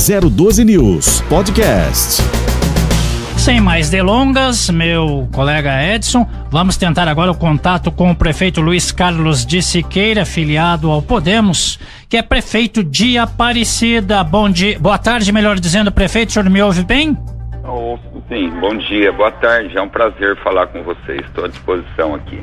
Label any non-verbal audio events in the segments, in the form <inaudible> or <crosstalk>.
012 News Podcast. Sem mais delongas, meu colega Edson, vamos tentar agora o contato com o prefeito Luiz Carlos de Siqueira, filiado ao Podemos, que é prefeito de Aparecida. Bom dia, boa tarde, melhor dizendo, prefeito, o senhor me ouve bem? sim, bom dia, boa tarde, é um prazer falar com vocês, estou à disposição aqui.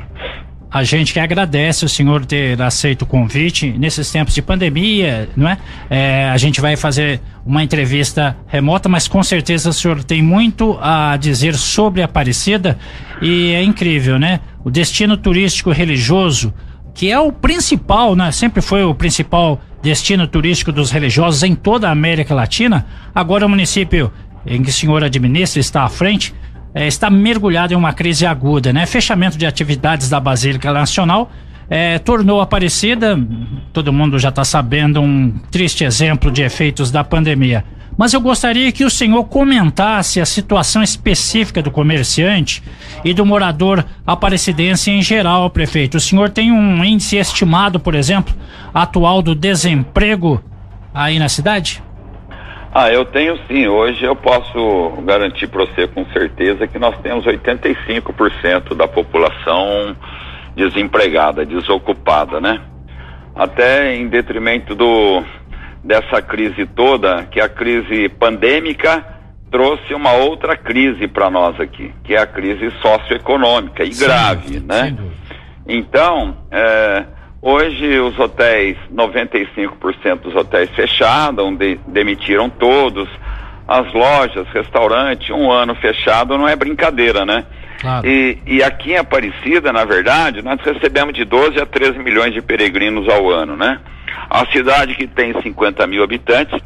A gente que agradece o senhor ter aceito o convite nesses tempos de pandemia, não é? é? A gente vai fazer uma entrevista remota, mas com certeza o senhor tem muito a dizer sobre a Aparecida e é incrível, né? O destino turístico religioso, que é o principal, né? Sempre foi o principal destino turístico dos religiosos em toda a América Latina. Agora o município em que o senhor administra está à frente é, está mergulhado em uma crise aguda, né? Fechamento de atividades da Basílica Nacional é, tornou Aparecida, todo mundo já está sabendo, um triste exemplo de efeitos da pandemia. Mas eu gostaria que o senhor comentasse a situação específica do comerciante e do morador aparecidense em geral, prefeito. O senhor tem um índice estimado, por exemplo, atual do desemprego aí na cidade? Ah, eu tenho sim. Hoje eu posso garantir para você com certeza que nós temos 85% da população desempregada, desocupada, né? Até em detrimento do dessa crise toda, que a crise pandêmica trouxe uma outra crise para nós aqui, que é a crise socioeconômica e sim, grave, né? Então, é, Hoje os hotéis, 95% dos hotéis fecharam, de, demitiram todos. As lojas, restaurante, um ano fechado não é brincadeira, né? Claro. E, e aqui em Aparecida, na verdade, nós recebemos de 12 a 13 milhões de peregrinos ao ano, né? A cidade que tem 50 mil habitantes,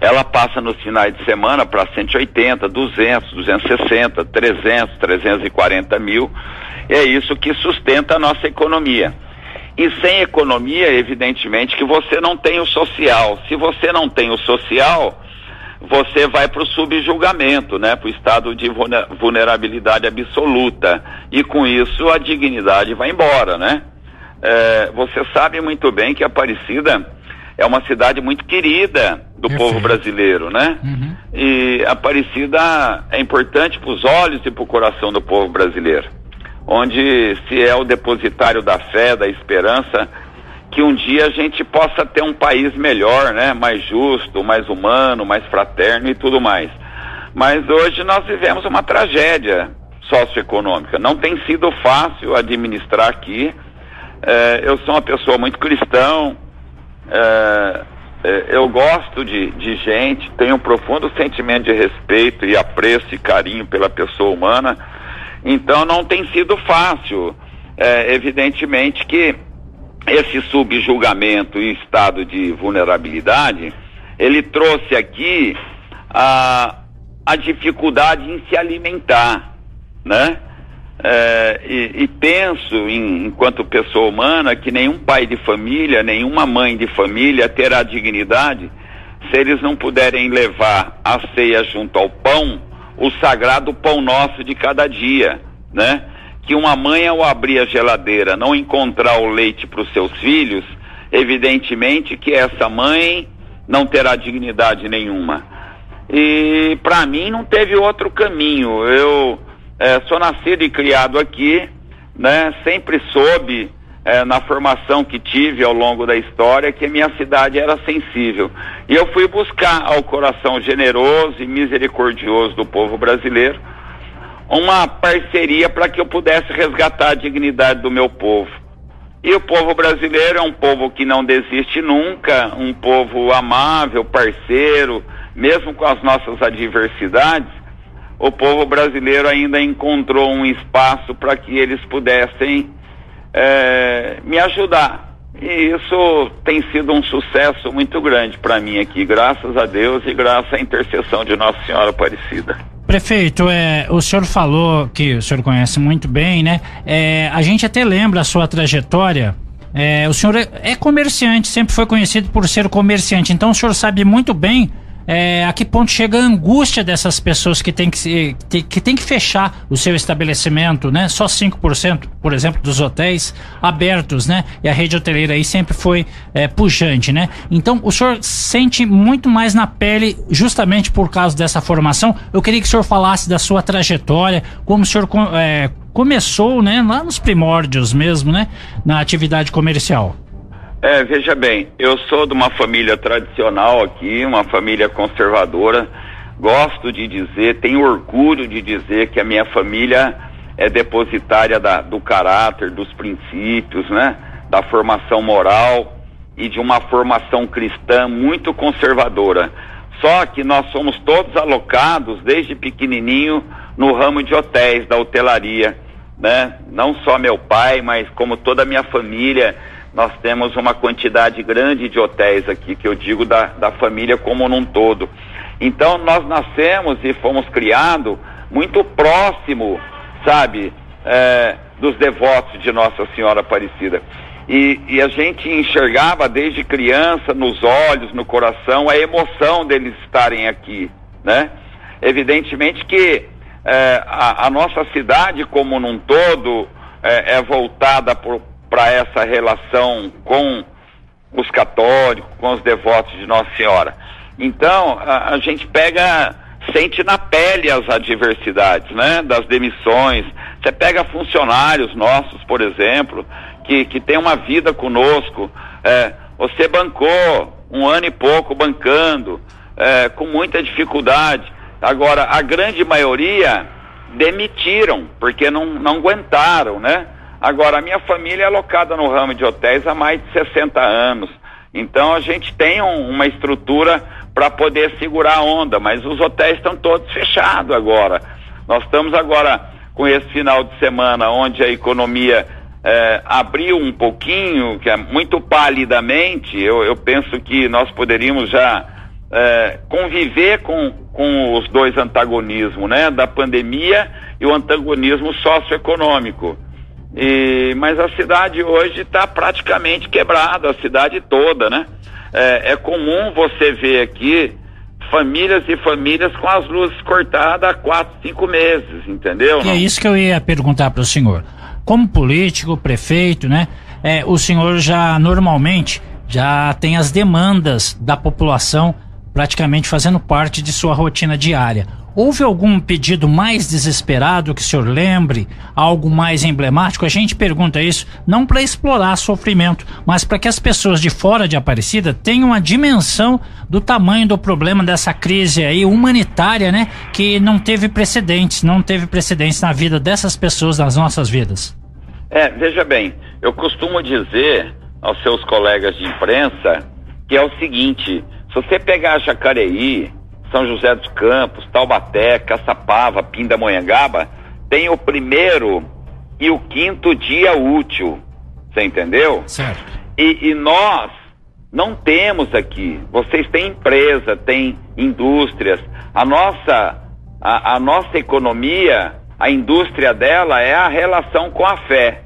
ela passa nos finais de semana para 180, 200, 260, 300, 340 mil. E é isso que sustenta a nossa economia. E sem economia, evidentemente, que você não tem o social. Se você não tem o social, você vai para o subjulgamento, né? Para o estado de vulnerabilidade absoluta. E com isso a dignidade vai embora, né? É, você sabe muito bem que Aparecida é uma cidade muito querida do Perfeito. povo brasileiro, né? Uhum. E Aparecida é importante para os olhos e para o coração do povo brasileiro onde se é o depositário da fé, da esperança, que um dia a gente possa ter um país melhor, né? Mais justo, mais humano, mais fraterno e tudo mais. Mas hoje nós vivemos uma tragédia socioeconômica. Não tem sido fácil administrar aqui. É, eu sou uma pessoa muito cristão. É, é, eu gosto de, de gente, tenho um profundo sentimento de respeito e apreço e carinho pela pessoa humana então não tem sido fácil. É, evidentemente que esse subjulgamento e estado de vulnerabilidade, ele trouxe aqui a, a dificuldade em se alimentar, né? É, e, e, penso, em, enquanto pessoa humana, que nenhum pai de família, nenhuma mãe de família terá dignidade se eles não puderem levar a ceia junto ao pão o sagrado pão nosso de cada dia, né? Que uma mãe ao abrir a geladeira não encontrar o leite para os seus filhos, evidentemente que essa mãe não terá dignidade nenhuma. E para mim não teve outro caminho. Eu é, sou nascido e criado aqui, né? Sempre soube é, na formação que tive ao longo da história que a minha cidade era sensível. E eu fui buscar ao coração generoso e misericordioso do povo brasileiro uma parceria para que eu pudesse resgatar a dignidade do meu povo. E o povo brasileiro é um povo que não desiste nunca, um povo amável, parceiro, mesmo com as nossas adversidades. O povo brasileiro ainda encontrou um espaço para que eles pudessem é, me ajudar. E isso tem sido um sucesso muito grande para mim aqui, graças a Deus e graças à intercessão de Nossa Senhora Aparecida. Prefeito, é, o senhor falou que o senhor conhece muito bem, né? É, a gente até lembra a sua trajetória. É, o senhor é, é comerciante, sempre foi conhecido por ser comerciante, então o senhor sabe muito bem é, a que ponto chega a angústia dessas pessoas que tem que, que, tem que fechar o seu estabelecimento, né? Só 5%, por exemplo, dos hotéis abertos, né? E a rede hoteleira aí sempre foi é, pujante, né? Então, o senhor sente muito mais na pele justamente por causa dessa formação. Eu queria que o senhor falasse da sua trajetória, como o senhor é, começou, né? Lá nos primórdios mesmo, né? Na atividade comercial. É, veja bem, eu sou de uma família tradicional aqui, uma família conservadora. Gosto de dizer, tenho orgulho de dizer que a minha família é depositária da, do caráter, dos princípios, né? Da formação moral e de uma formação cristã muito conservadora. Só que nós somos todos alocados desde pequenininho no ramo de hotéis, da hotelaria, né? Não só meu pai, mas como toda a minha família nós temos uma quantidade grande de hotéis aqui, que eu digo da, da família como num todo. Então, nós nascemos e fomos criados muito próximo, sabe, é, dos devotos de Nossa Senhora Aparecida. E, e, a gente enxergava desde criança, nos olhos, no coração, a emoção deles estarem aqui, né? Evidentemente que é, a, a, nossa cidade como num todo é, é voltada para essa relação com os católicos, com os devotos de Nossa Senhora. Então, a, a gente pega, sente na pele as adversidades, né? Das demissões. Você pega funcionários nossos, por exemplo, que, que tem uma vida conosco. É, você bancou um ano e pouco bancando, é, com muita dificuldade. Agora, a grande maioria demitiram, porque não, não aguentaram, né? Agora, a minha família é alocada no ramo de hotéis há mais de 60 anos. Então a gente tem um, uma estrutura para poder segurar a onda, mas os hotéis estão todos fechados agora. Nós estamos agora com esse final de semana onde a economia é, abriu um pouquinho, que é muito palidamente. Eu, eu penso que nós poderíamos já é, conviver com, com os dois antagonismos, né? Da pandemia e o antagonismo socioeconômico. E, mas a cidade hoje está praticamente quebrada, a cidade toda, né? É, é, comum você ver aqui famílias e famílias com as luzes cortadas há quatro, cinco meses, entendeu? É isso que eu ia perguntar para o senhor. Como político, prefeito, né? É, o senhor já normalmente já tem as demandas da população praticamente fazendo parte de sua rotina diária. Houve algum pedido mais desesperado que o senhor lembre? Algo mais emblemático? A gente pergunta isso não para explorar sofrimento, mas para que as pessoas de fora de Aparecida tenham a dimensão do tamanho do problema dessa crise aí humanitária, né? Que não teve precedentes, não teve precedentes na vida dessas pessoas, nas nossas vidas. É, veja bem, eu costumo dizer aos seus colegas de imprensa que é o seguinte: se você pegar Jacareí, são José dos Campos, Taubaté, Caçapava, Pindamonhangaba, tem o primeiro e o quinto dia útil. Você entendeu? Certo. E, e nós não temos aqui. Vocês têm empresa, têm indústrias. A nossa, a, a nossa economia, a indústria dela é a relação com a fé.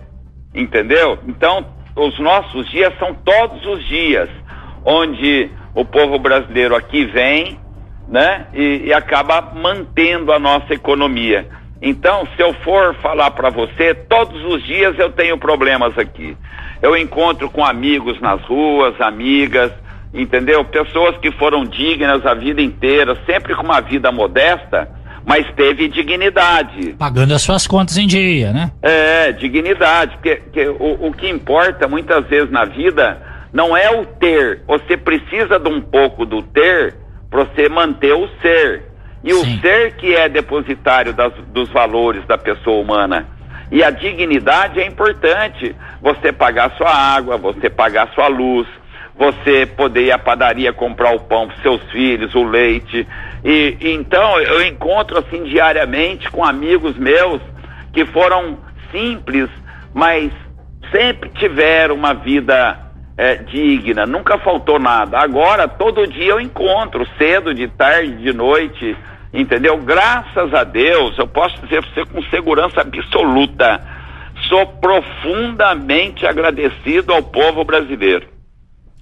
Entendeu? Então, os nossos dias são todos os dias onde o povo brasileiro aqui vem, né? E, e acaba mantendo a nossa economia. Então, se eu for falar para você, todos os dias eu tenho problemas aqui. Eu encontro com amigos nas ruas, amigas, entendeu? Pessoas que foram dignas a vida inteira, sempre com uma vida modesta, mas teve dignidade. Pagando as suas contas em dia, né? É, dignidade. Porque, porque o, o que importa muitas vezes na vida não é o ter. Você precisa de um pouco do ter para você manter o ser. E Sim. o ser que é depositário das, dos valores da pessoa humana. E a dignidade é importante. Você pagar sua água, você pagar sua luz, você poder ir à padaria comprar o pão para seus filhos, o leite. E, e então eu encontro assim diariamente com amigos meus que foram simples, mas sempre tiveram uma vida é, digna, nunca faltou nada. Agora, todo dia eu encontro, cedo, de tarde, de noite, entendeu? Graças a Deus, eu posso dizer para você com segurança absoluta, sou profundamente agradecido ao povo brasileiro.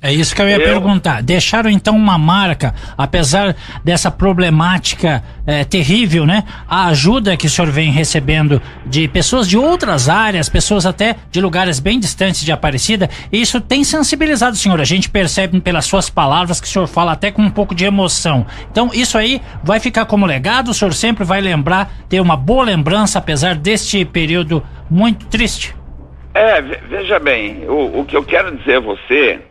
É isso que eu ia eu... perguntar. Deixaram então uma marca, apesar dessa problemática é, terrível, né? A ajuda que o senhor vem recebendo de pessoas de outras áreas, pessoas até de lugares bem distantes de Aparecida, isso tem sensibilizado o senhor. A gente percebe pelas suas palavras que o senhor fala até com um pouco de emoção. Então, isso aí vai ficar como legado, o senhor sempre vai lembrar, ter uma boa lembrança, apesar deste período muito triste. É, veja bem, o, o que eu quero dizer a você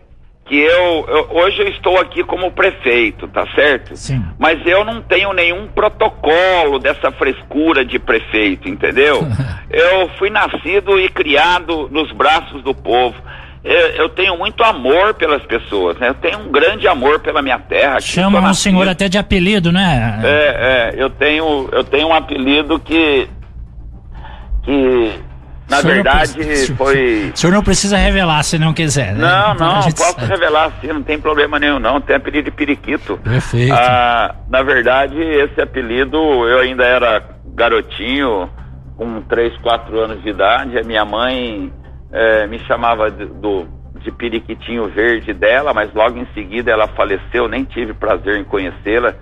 que eu, eu, hoje eu estou aqui como prefeito, tá certo? Sim. Mas eu não tenho nenhum protocolo dessa frescura de prefeito, entendeu? <laughs> eu fui nascido e criado nos braços do povo. Eu, eu, tenho muito amor pelas pessoas, né? Eu tenho um grande amor pela minha terra. Chama o senhor até de apelido, né? É, é, eu tenho, eu tenho um apelido que que na verdade, precisa, foi. O senhor não precisa revelar se não quiser, né? Não, então, não, posso sabe. revelar sim, não tem problema nenhum, não. Tem apelido de periquito. Perfeito. Ah, na verdade, esse apelido eu ainda era garotinho, com 3, 4 anos de idade. A minha mãe é, me chamava de, do, de periquitinho verde dela, mas logo em seguida ela faleceu, nem tive prazer em conhecê-la.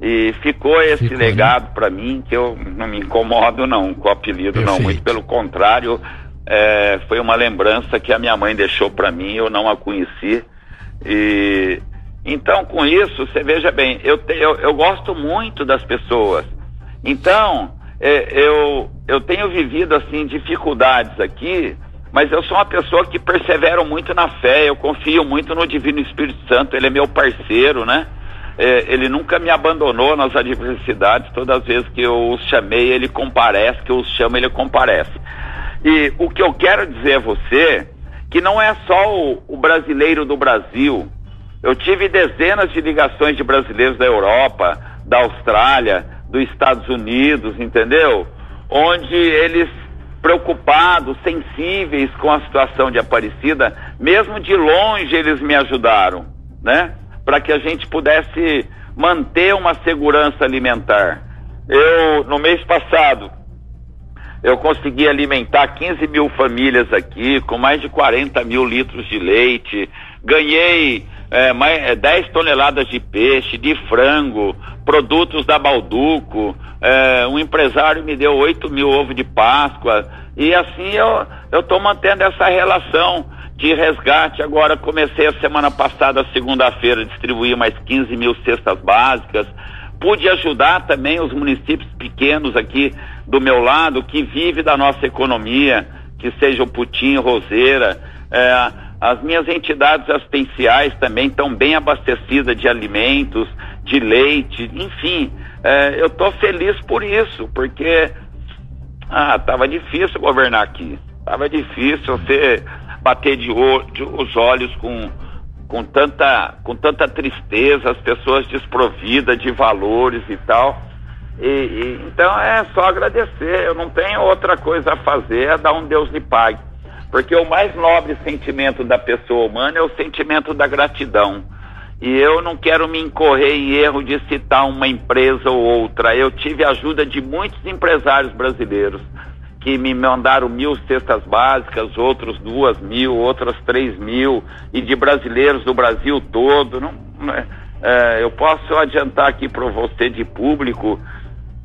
E ficou esse ficou, né? legado né? para mim, que eu não me incomodo não com o apelido, Perfeito. não. Muito pelo contrário, é, foi uma lembrança que a minha mãe deixou para mim, eu não a conheci. E então, com isso, você veja bem, eu, te, eu, eu gosto muito das pessoas. Então, é, eu, eu tenho vivido assim dificuldades aqui, mas eu sou uma pessoa que persevero muito na fé, eu confio muito no Divino Espírito Santo, ele é meu parceiro, né? É, ele nunca me abandonou nas adversidades, todas as vezes que eu os chamei, ele comparece, que eu os chamo, ele comparece. E o que eu quero dizer a você, que não é só o, o brasileiro do Brasil, eu tive dezenas de ligações de brasileiros da Europa, da Austrália, dos Estados Unidos, entendeu? Onde eles preocupados, sensíveis com a situação de Aparecida, mesmo de longe eles me ajudaram, né? Para que a gente pudesse manter uma segurança alimentar. Eu, no mês passado, eu consegui alimentar 15 mil famílias aqui, com mais de 40 mil litros de leite, ganhei é, mais, 10 é, toneladas de peixe, de frango, produtos da Balduco, é, um empresário me deu 8 mil ovos de Páscoa, e assim eu estou mantendo essa relação de resgate. Agora comecei a semana passada, segunda-feira, distribuir mais 15 mil cestas básicas. Pude ajudar também os municípios pequenos aqui do meu lado, que vive da nossa economia, que seja o Putim, Roseira. É, as minhas entidades assistenciais também estão bem abastecidas de alimentos, de leite, enfim. É, eu estou feliz por isso, porque ah, tava difícil governar aqui. Tava difícil você bater de, de os olhos com, com, tanta, com tanta tristeza, as pessoas desprovidas de valores e tal. E, e, então é só agradecer, eu não tenho outra coisa a fazer, é dar um Deus lhe pague. Porque o mais nobre sentimento da pessoa humana é o sentimento da gratidão. E eu não quero me incorrer em erro de citar uma empresa ou outra. Eu tive a ajuda de muitos empresários brasileiros que me mandaram mil cestas básicas, outros duas mil, outras três mil, e de brasileiros do Brasil todo. Não, é, é, eu posso adiantar aqui para você de público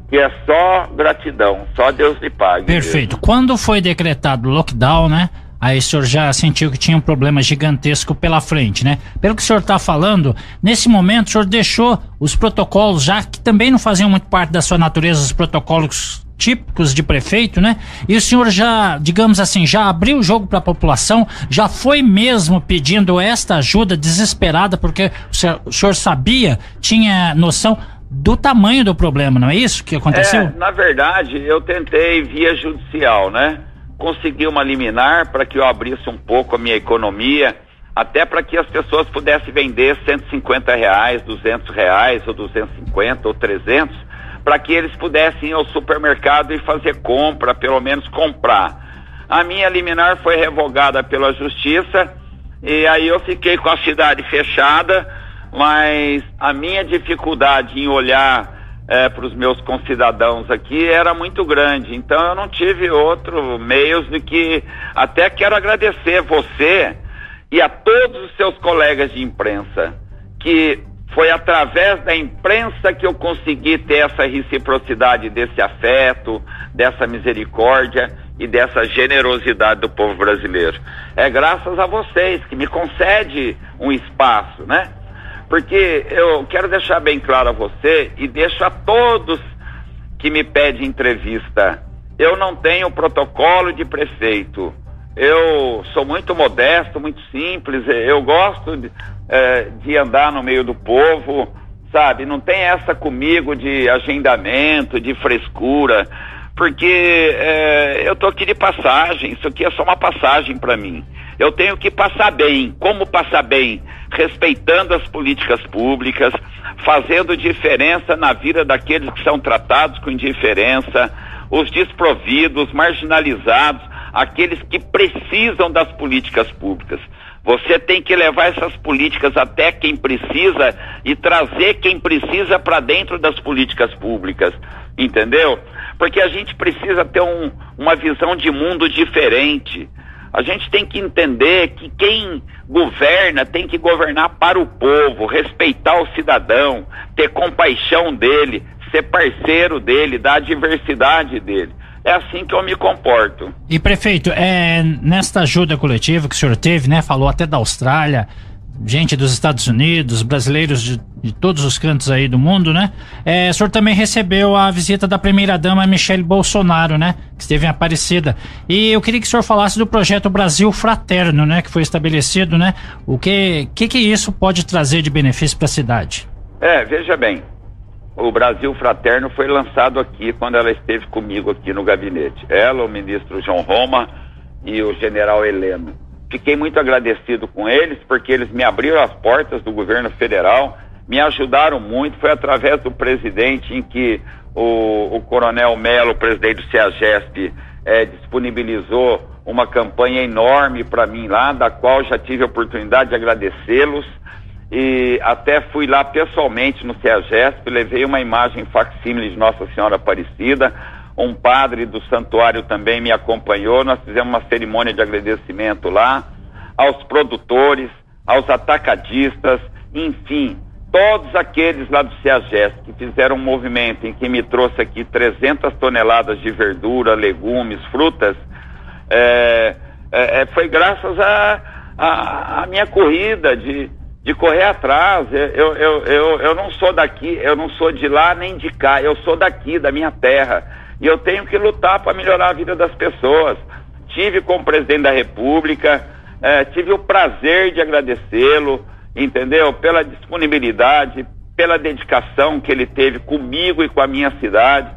que é só gratidão, só Deus lhe pague. Perfeito. Quando foi decretado o lockdown, né? Aí o senhor já sentiu que tinha um problema gigantesco pela frente, né? Pelo que o senhor está falando, nesse momento o senhor deixou os protocolos, já que também não faziam muito parte da sua natureza, os protocolos típicos de prefeito, né? E o senhor já, digamos assim, já abriu o jogo para a população, já foi mesmo pedindo esta ajuda desesperada, porque o senhor, sabia, tinha noção do tamanho do problema, não é isso que aconteceu? É, na verdade, eu tentei via judicial, né? Consegui uma liminar para que eu abrisse um pouco a minha economia, até para que as pessoas pudessem vender 150 reais, 200 reais, ou 250 ou 300, para que eles pudessem ir ao supermercado e fazer compra, pelo menos comprar. A minha liminar foi revogada pela justiça e aí eu fiquei com a cidade fechada, mas a minha dificuldade em olhar é, para os meus concidadãos aqui era muito grande. Então eu não tive outro meios do que até quero agradecer você e a todos os seus colegas de imprensa que foi através da imprensa que eu consegui ter essa reciprocidade desse afeto, dessa misericórdia e dessa generosidade do povo brasileiro. É graças a vocês que me concede um espaço, né? Porque eu quero deixar bem claro a você e deixo a todos que me pedem entrevista. Eu não tenho protocolo de prefeito. Eu sou muito modesto, muito simples. Eu gosto é, de andar no meio do povo, sabe? Não tem essa comigo de agendamento, de frescura, porque é, eu tô aqui de passagem. Isso aqui é só uma passagem para mim. Eu tenho que passar bem. Como passar bem? Respeitando as políticas públicas, fazendo diferença na vida daqueles que são tratados com indiferença, os desprovidos, marginalizados, aqueles que precisam das políticas públicas. Você tem que levar essas políticas até quem precisa e trazer quem precisa para dentro das políticas públicas, entendeu? Porque a gente precisa ter um, uma visão de mundo diferente. A gente tem que entender que quem governa tem que governar para o povo, respeitar o cidadão, ter compaixão dele, ser parceiro dele, da diversidade dele. É assim que eu me comporto. E prefeito, é, nesta ajuda coletiva que o senhor teve, né? Falou até da Austrália, gente dos Estados Unidos, brasileiros de, de todos os cantos aí do mundo, né? É, o senhor também recebeu a visita da primeira-dama Michele Bolsonaro, né? Que esteve em Aparecida. E eu queria que o senhor falasse do projeto Brasil Fraterno, né? Que foi estabelecido, né? O que que, que isso pode trazer de benefício para a cidade? É, veja bem, o Brasil Fraterno foi lançado aqui quando ela esteve comigo aqui no gabinete. Ela, o ministro João Roma e o general Heleno. Fiquei muito agradecido com eles porque eles me abriram as portas do governo federal, me ajudaram muito. Foi através do presidente em que o, o coronel Melo, presidente do CEAGESP, é, disponibilizou uma campanha enorme para mim lá, da qual já tive a oportunidade de agradecê-los e até fui lá pessoalmente no CEAGESP, levei uma imagem facsímile de Nossa Senhora Aparecida, um padre do santuário também me acompanhou, nós fizemos uma cerimônia de agradecimento lá, aos produtores, aos atacadistas, enfim, todos aqueles lá do CEAGESP que fizeram um movimento em que me trouxe aqui 300 toneladas de verdura, legumes, frutas, é, é, foi graças a, a, a minha corrida de de correr atrás. Eu, eu, eu, eu não sou daqui, eu não sou de lá nem de cá, eu sou daqui, da minha terra. E eu tenho que lutar para melhorar a vida das pessoas. Tive como presidente da República, é, tive o prazer de agradecê-lo, entendeu? Pela disponibilidade, pela dedicação que ele teve comigo e com a minha cidade.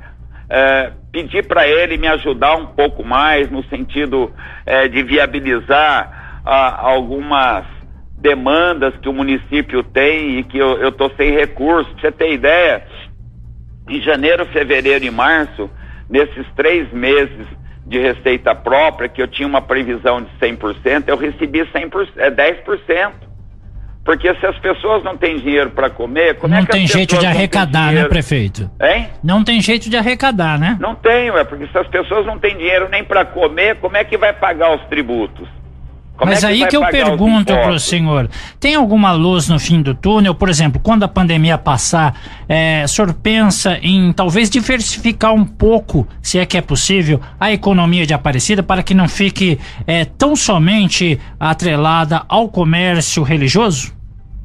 É, pedi para ele me ajudar um pouco mais no sentido é, de viabilizar a, algumas demandas que o município tem e que eu estou sem recursos. Pra você ter ideia, em janeiro, fevereiro e março, nesses três meses de receita própria, que eu tinha uma previsão de 100%, eu recebi 100%, é 10%. Porque se as pessoas não têm dinheiro para comer, como não é que tem jeito de arrecadar, né, prefeito? Hein? Não tem jeito de arrecadar, né? Não tenho, é porque se as pessoas não têm dinheiro nem para comer, como é que vai pagar os tributos? Como Mas é que aí que eu pergunto para o senhor, tem alguma luz no fim do túnel? Por exemplo, quando a pandemia passar, é, o senhor pensa em talvez diversificar um pouco, se é que é possível, a economia de Aparecida para que não fique é, tão somente atrelada ao comércio religioso?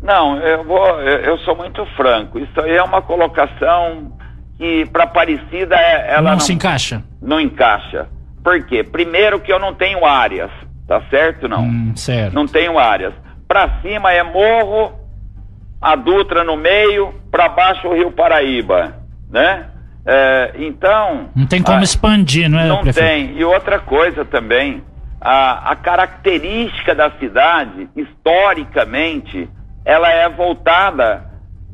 Não, eu vou, eu sou muito franco. Isso aí é uma colocação que para Aparecida é, ela não, não se encaixa. Não encaixa. Por quê? Primeiro que eu não tenho áreas Tá certo não? Hum, certo. Não tenho áreas. Para cima é Morro, a Dutra no meio, para baixo o Rio Paraíba, né? É, então. Não tem como a, expandir, não é? Não prefeito? tem. E outra coisa também, a, a característica da cidade, historicamente, ela é voltada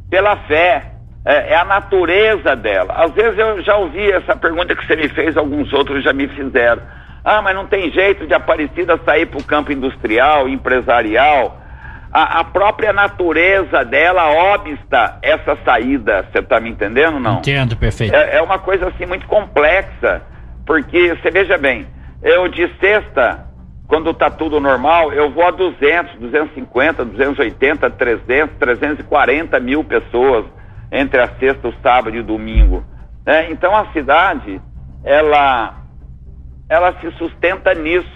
pela fé. É, é, a natureza dela. Às vezes eu já ouvi essa pergunta que você me fez, alguns outros já me fizeram. Ah, mas não tem jeito de Aparecida sair para o campo industrial, empresarial. A, a, própria natureza dela obsta essa saída. Você está me entendendo não? Entendo, perfeito. É, é, uma coisa assim muito complexa, porque você veja bem, eu de sexta quando está tudo normal, eu vou a 200, 250, 280, 300, 340 mil pessoas entre a sexta, o sábado e o domingo. Né? Então a cidade, ela, ela se sustenta nisso.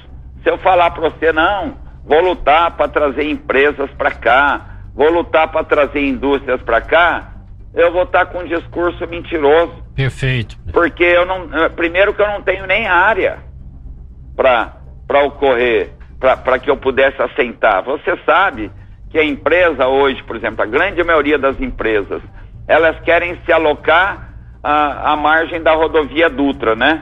Se eu falar para você, não, vou lutar para trazer empresas para cá, vou lutar para trazer indústrias para cá, eu vou estar tá com um discurso mentiroso. Perfeito. Porque eu não, primeiro que eu não tenho nem área para ocorrer, para que eu pudesse assentar. Você sabe que a empresa hoje, por exemplo, a grande maioria das empresas, elas querem se alocar à, à margem da rodovia Dutra, né?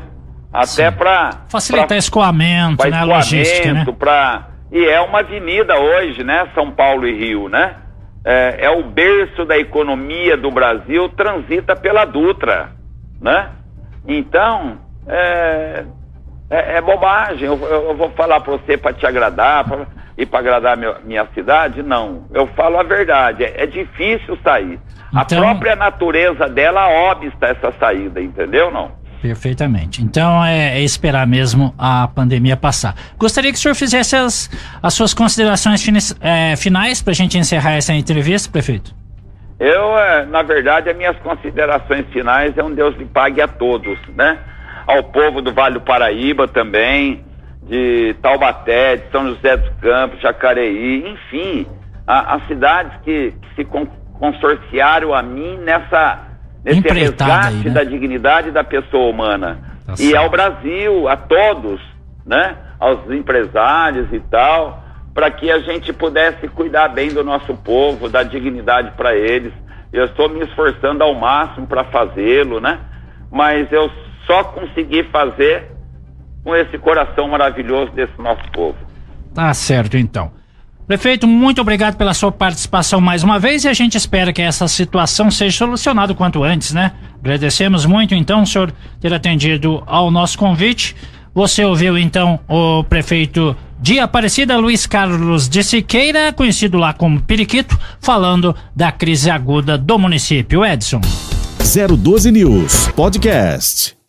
Até para facilitar pra, escoamento, pra né, escoamento, logística, né? Pra, e é uma avenida hoje, né? São Paulo e Rio, né? É, é o berço da economia do Brasil, transita pela Dutra, né? Então, é, é, é bobagem. Eu, eu, vou falar para você para te agradar pra, e para agradar minha, minha cidade? Não. Eu falo a verdade. É, é difícil sair. Então... A própria natureza dela obsta essa saída, entendeu? Não? Perfeitamente. Então é, é, esperar mesmo a pandemia passar. Gostaria que o senhor fizesse as, as suas considerações finis, é, finais para a gente encerrar essa entrevista, prefeito. Eu, é, na verdade, as minhas considerações finais é um Deus lhe pague a todos, né? ao povo do Vale do Paraíba também, de Taubaté, de São José dos Campos, Jacareí, enfim, as cidades que, que se consorciaram a mim nessa nesse resgate aí, né? da dignidade da pessoa humana. Tá e certo. ao Brasil, a todos, né? Aos empresários e tal, para que a gente pudesse cuidar bem do nosso povo, da dignidade para eles. Eu estou me esforçando ao máximo para fazê-lo, né? Mas eu só conseguir fazer com esse coração maravilhoso desse nosso povo. Tá certo, então. Prefeito, muito obrigado pela sua participação mais uma vez e a gente espera que essa situação seja solucionada o quanto antes, né? Agradecemos muito, então, o senhor ter atendido ao nosso convite. Você ouviu, então, o prefeito de Aparecida, Luiz Carlos de Siqueira, conhecido lá como Periquito, falando da crise aguda do município. Edson. 012 News Podcast.